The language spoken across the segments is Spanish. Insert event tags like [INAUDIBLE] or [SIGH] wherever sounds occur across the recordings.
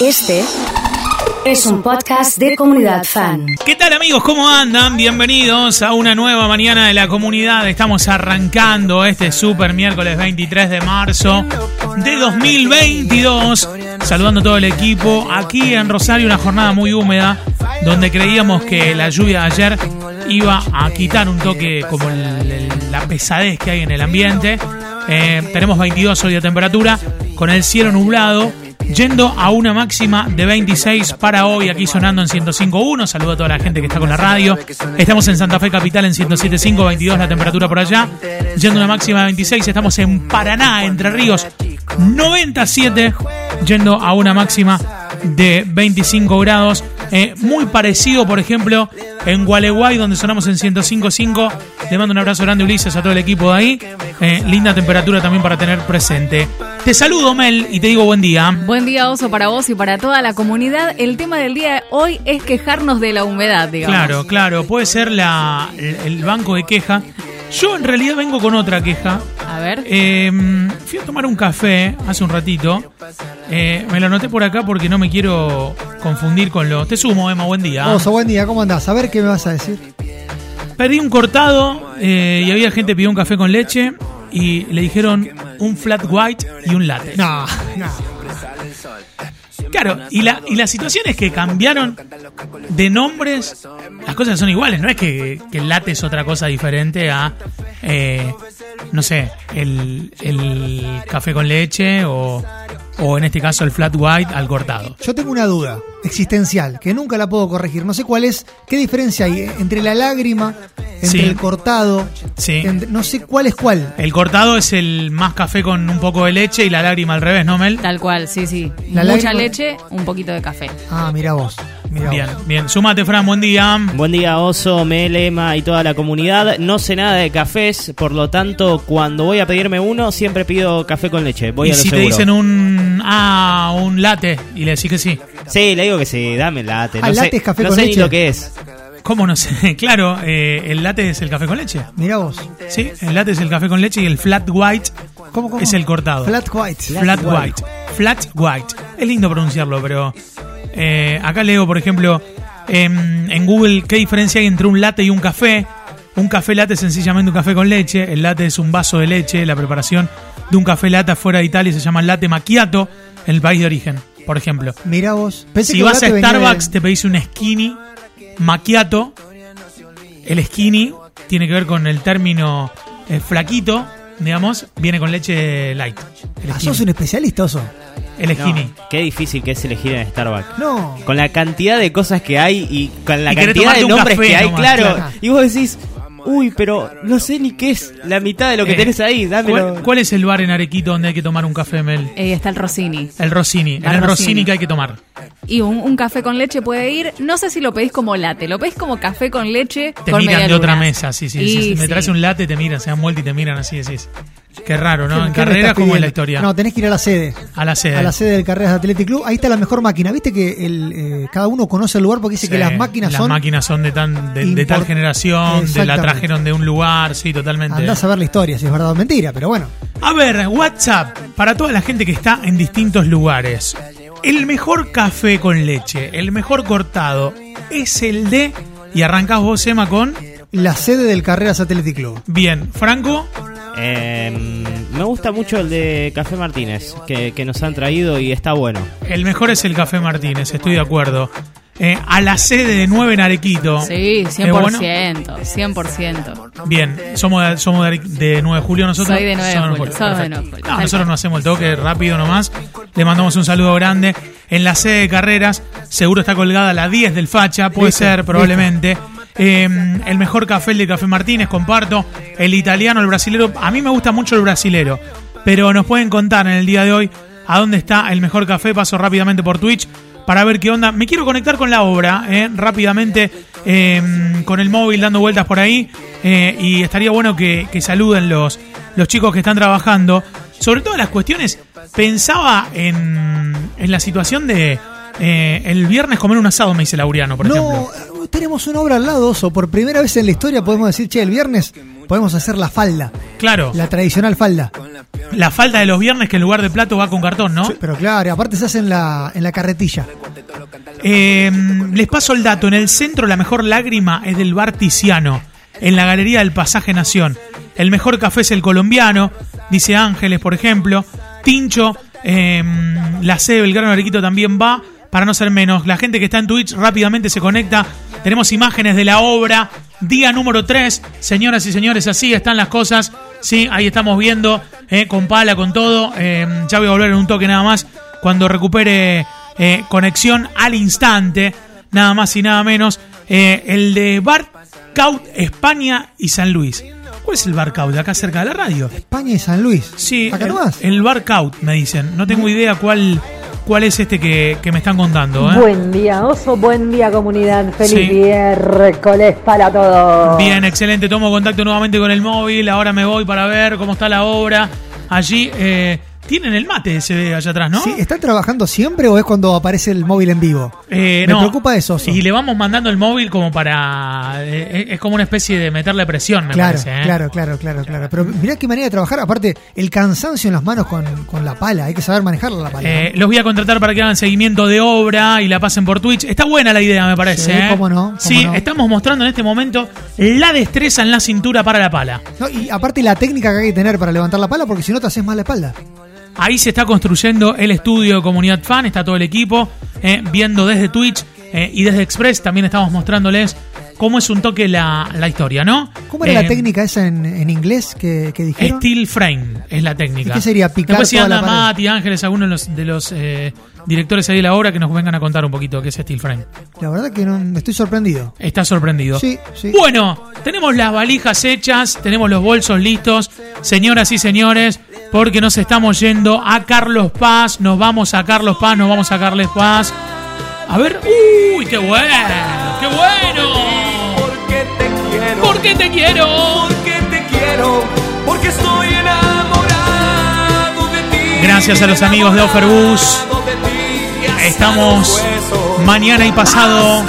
Este es un podcast de comunidad fan. ¿Qué tal amigos? ¿Cómo andan? Bienvenidos a una nueva mañana de la comunidad. Estamos arrancando este super miércoles 23 de marzo de 2022. Saludando a todo el equipo. Aquí en Rosario una jornada muy húmeda donde creíamos que la lluvia de ayer iba a quitar un toque como la pesadez que hay en el ambiente. Eh, tenemos 22 hoy de temperatura con el cielo nublado. Yendo a una máxima de 26 para hoy, aquí sonando en 105.1. Saludo a toda la gente que está con la radio. Estamos en Santa Fe Capital en 107.5, 22 la temperatura por allá. Yendo a una máxima de 26, estamos en Paraná, Entre Ríos, 97. Yendo a una máxima de 25 grados. Eh, muy parecido, por ejemplo, en Gualeguay, donde sonamos en 105.5. Le mando un abrazo grande, Ulises, a todo el equipo de ahí. Eh, linda temperatura también para tener presente. Te saludo, Mel, y te digo buen día. Buen día, Oso, para vos y para toda la comunidad. El tema del día de hoy es quejarnos de la humedad, digamos. Claro, claro, puede ser la, el, el banco de queja. Yo en realidad vengo con otra queja. A ver. Eh, fui a tomar un café hace un ratito. Eh, me lo anoté por acá porque no me quiero confundir con los... Te sumo, Emma, buen día. Oso, buen día, ¿cómo andás? A ver qué me vas a decir. Pedí un cortado eh, y había gente que pidió un café con leche y le dijeron un flat white y un latte. No, no. Claro, y la, y la situación es que cambiaron de nombres. Las cosas son iguales, no es que, el latte es otra cosa diferente a, eh, no sé, el, el café con leche o, o en este caso el flat white al cortado. Yo tengo una duda existencial que nunca la puedo corregir. No sé cuál es, qué diferencia hay entre la lágrima, entre Sí. el cortado. Sí. entre- no sé cuál es cuál. El cortado es el más café con un poco de leche y la lágrima al revés, ¿no, Mel? Tal cual, sí, sí. La Mucha lágrima- leche, un poquito de café. Ah, mira vos. Mirá Bien, vos. bien. Súmate, Fran, buen día. Buen día, Oso, Mel, Emma y toda la comunidad. No sé nada de cafés, por lo tanto, cuando voy a pedirme uno, siempre pido café con leche. Voy y a lo si te dicen un, ah, un latte y le decís que sí. Sí, le digo que sí, dame el latte. Ah, No sé, latte es café no con sé leche. ni lo que es. ¿Cómo no sé? [LAUGHS] Claro, eh, el latte es el café con leche. Mirá vos. Sí, el latte es el café con leche y el flat white ¿Cómo, cómo? es el cortado. Flat white. Flat white. Flat white. Es lindo pronunciarlo, pero eh, acá leo, por ejemplo, em, en Google qué diferencia hay entre un latte y un café. Un café latte es sencillamente un café con leche. El latte es un vaso de leche. La preparación de un café latte fuera de Italia se llama latte macchiato en el país de origen, por ejemplo. Mirá vos. Pensé Si que vas a de- Starbucks te pedís un skinny macchiato. El skinny tiene que ver con el término eh, flaquito, digamos, viene con leche light. El Ah, sos un especialista, Oso. El skinny. No, qué difícil que es elegir en Starbucks. No. Con la cantidad de cosas que hay y con la Y cantidad de nombres café que hay, nomás, claro. claro. Y vos decís, uy, pero no sé ni qué es la mitad de lo que Eh, tenés ahí, dámelo. ¿cuál, cuál es el bar en Arequito donde hay que tomar un café, Mel? Ahí está el Rossini. El Rossini. En el Rossini. Rossini que hay que tomar. Y un, un café con leche puede ir. No sé si lo pedís como latte. Lo pedís como café con leche. Te con miran de otra mesa, sí, sí. Y sí, sí. Me sí. traes un latte, te miran, se dan vuelta y te miran así, decís. Qué raro, ¿no? En ¿Qué me carrera, estás ¿cómo es pidiendo? la historia? No, tenés que ir a la sede. a la sede. A la sede del Carreras Athletic Club. Ahí está la mejor máquina. Viste que el, eh, cada uno conoce el lugar porque dice Sí, que las máquinas las son. máquinas son de, tan, de, de tal generación, de la trajeron de un lugar, sí, totalmente. Andás a ver la historia, si es verdad o mentira, pero bueno. A ver, WhatsApp, para toda la gente que está en distintos lugares. El mejor café con leche, el mejor cortado, es el de. Y arrancás vos, Emma, con. La sede del Carreras Athletic Club. Bien, Franco. Eh, me gusta mucho el de Café Martínez, que, que nos han traído y está bueno. El mejor es el Café Martínez, estoy de acuerdo. Eh, a la sede de 9 en Arequito. Sí, ¿Es 100%. bueno? 100%. Bien, somos de, somos de, Are- de 9 de julio nosotros. Soy de 9 de julio, sos de perfecto. 9 de julio. No, Tal nosotros no hacemos el toque rápido nomás. Le mandamos un saludo grande. En la sede de carreras, seguro está colgada la 10 del Facha, puede Listo, ser, listo. Eh, el mejor café, el de Café Martínez, comparto. El italiano, el brasilero. A mí me gusta mucho el brasilero. Pero nos pueden contar en el día de hoy a dónde está el mejor café. Paso rápidamente por Twitch para ver qué onda. Me quiero conectar con la obra eh, rápidamente eh, con el móvil dando vueltas por ahí. eh, y estaría bueno que, que saluden los, los chicos que están trabajando. Sobre todo las cuestiones, pensaba en, en la situación de eh, el viernes comer un asado, me dice Laureano, por no, ejemplo. eh, tenemos una obra al lado, Oso. Por primera vez en la historia podemos decir, che, el viernes podemos hacer la falda, Claro. la tradicional falda. La falta de los viernes que en lugar de plato va con cartón, ¿no? Sí, pero claro, y aparte se hace en la, en la carretilla. Eh, les paso el dato. En el centro la mejor lágrima es del bar Tiziano, en la galería del Pasaje Nación. El mejor café es el colombiano, dice Ángeles, por ejemplo. Tincho, eh, la sede Belgrano Arequito también va, para no ser menos. La gente que está en Twitch rápidamente se conecta. Tenemos imágenes de la obra. Día número 3. Señoras y señores, así están las cosas. Sí, ahí estamos viendo, eh, con pala, con todo. Eh, ya voy a volver en un toque nada más. Cuando recupere eh, conexión al instante, nada más y nada menos. Eh, el de Bar Caut, España y San Luis. ¿Cuál es el Bar Caut? Acá cerca de la radio. España y San Luis. Sí, ¿Acá el, nomás? el Bar Caut, me dicen. No tengo idea cuál, cuál es este que, que me están contando. ¿eh? Buen día, oso, buen día comunidad, feliz Sí. miércoles para todos. Bien, excelente. Tomo contacto nuevamente con el móvil. Ahora me voy para ver cómo está la obra. Allí eh, tienen el mate, se ve allá atrás, ¿no? Sí, ¿Están trabajando siempre o es cuando aparece el móvil en vivo? Eh, Me no. preocupa eso. Oso. Y le vamos mandando el móvil como para. eh, es como una especie de meterle presión, me Claro, parece. ¿eh? claro, claro, claro, claro. Pero mirá qué manera de trabajar. Aparte, el cansancio en las manos con, con la pala. Hay que saber manejarla la pala. Eh, los voy a contratar para que hagan seguimiento de obra y la pasen por Twitch. Está buena la idea, me parece. Sí, ¿eh? cómo no, cómo sí, no. estamos mostrando en este momento la destreza en la cintura para la pala. No, y aparte la técnica que hay que tener para levantar la pala, porque si no te haces mal la espalda. Ahí se está construyendo el estudio de Comunidad Fan, está todo el equipo eh, viendo desde Twitch eh, y desde Express. También estamos mostrándoles cómo es un toque la, la historia, ¿no? ¿Cómo era Eh, la técnica esa en, en inglés que, que dijeron? Steel frame es la técnica. ¿Y qué sería? ¿Picar Después si anda y Ángeles, algunos de los, de los eh, directores ahí de la obra, que nos vengan a contar un poquito qué es Steel frame. La verdad que no, estoy sorprendido. Está sorprendido. Sí, sí. Bueno, tenemos las valijas hechas, tenemos los bolsos listos, señoras y señores, porque nos estamos yendo a Carlos Paz, nos vamos a Carlos Paz, nos vamos a Carles Paz. A ver, uy, qué bueno, qué bueno. Porque te quiero. ¿Por qué te quiero? Porque te quiero. Porque estoy enamorado de ti. Gracias a los amigos de Offerbus. Estamos mañana y pasado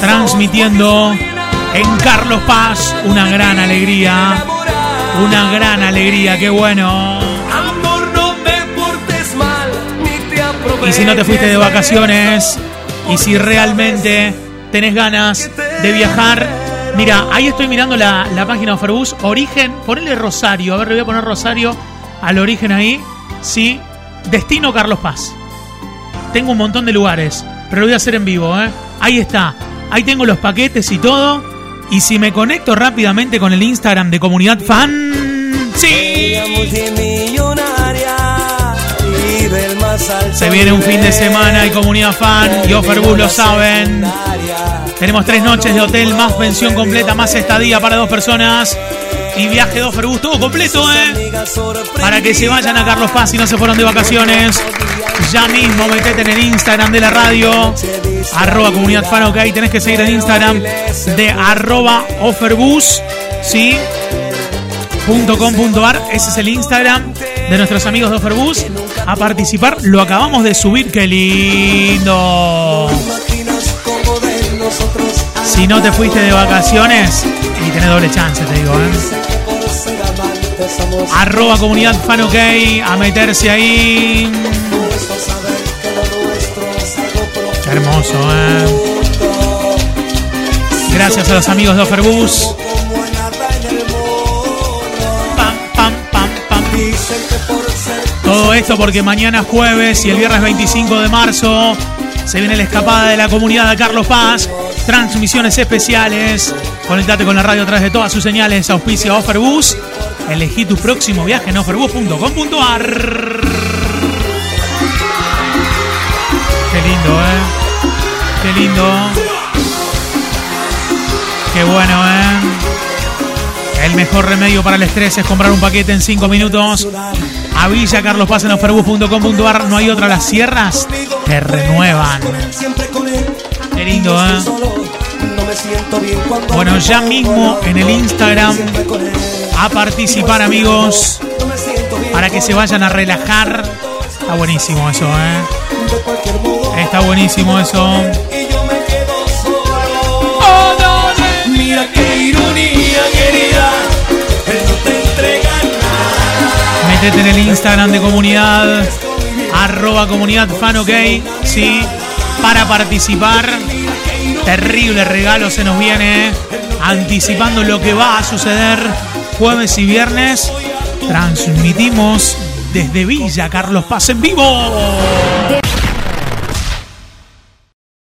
transmitiendo Porque en Carlos Paz una gran alegría, enamorado. Una gran alegría, qué bueno. Amor, no te portes mal. Ni te aproveches. Y si no te fuiste de vacaciones, y si realmente tenés ganas de viajar, mira, ahí estoy mirando la, la página de Offerbus, origen, ponele Rosario, a ver, le voy a poner Rosario al origen ahí, sí, destino Carlos Paz. Tengo un montón de lugares, pero lo voy a hacer en vivo, ¿eh? Ahí está, ahí tengo los paquetes y todo, y si me conecto rápidamente con el Instagram de Comunidad Fan, sí. Se viene un fin de semana y Comunidad Fan y Offerbus lo saben. Tenemos tres noches de hotel, más pensión completa, más estadía para dos personas. Y viaje de Offerbus, todo completo, ¿eh? Para que se vayan a Carlos Paz si no se fueron de vacaciones. Ya mismo metete en el Instagram de la radio. Arroba comunidad fan, ok. Tenés que seguir en Instagram de arroba Offerbus, ¿sí? punto com punto ar. Ese es el Instagram de nuestros amigos de Offerbus. A participar, lo acabamos de subir, qué lindo. Si no te fuiste de vacaciones, y tenés doble chance, te digo, ¿eh? Arroba comunidad fan a meterse ahí. Hermoso, ¿eh? Gracias a los amigos de Offerbus. Todo esto porque mañana jueves y el viernes 25 de marzo se viene la escapada de la comunidad de Carlos Paz. Transmisiones especiales. Conectate con la radio a través de todas sus señales. Auspicia Offerbus. Elegí tu próximo viaje en offerbus.com.ar. Qué lindo, ¿eh? Qué lindo. Qué bueno, ¿eh? El mejor remedio para el estrés es comprar un paquete en 5 minutos. A Villa Carlos Paz en offerbus.com.ar. No hay otra. Las sierras te renuevan. Qué lindo, ¿eh? Bueno, ya mismo en el Instagram a participar, amigos, para que se vayan a relajar. Está buenísimo eso, ¿eh? Está buenísimo eso. Métete en el Instagram de comunidad, arroba comunidad fan sí, para participar. Terrible regalo se nos viene, ¿eh? anticipando lo que va a suceder jueves y viernes transmitimos desde Villa Carlos Paz en vivo.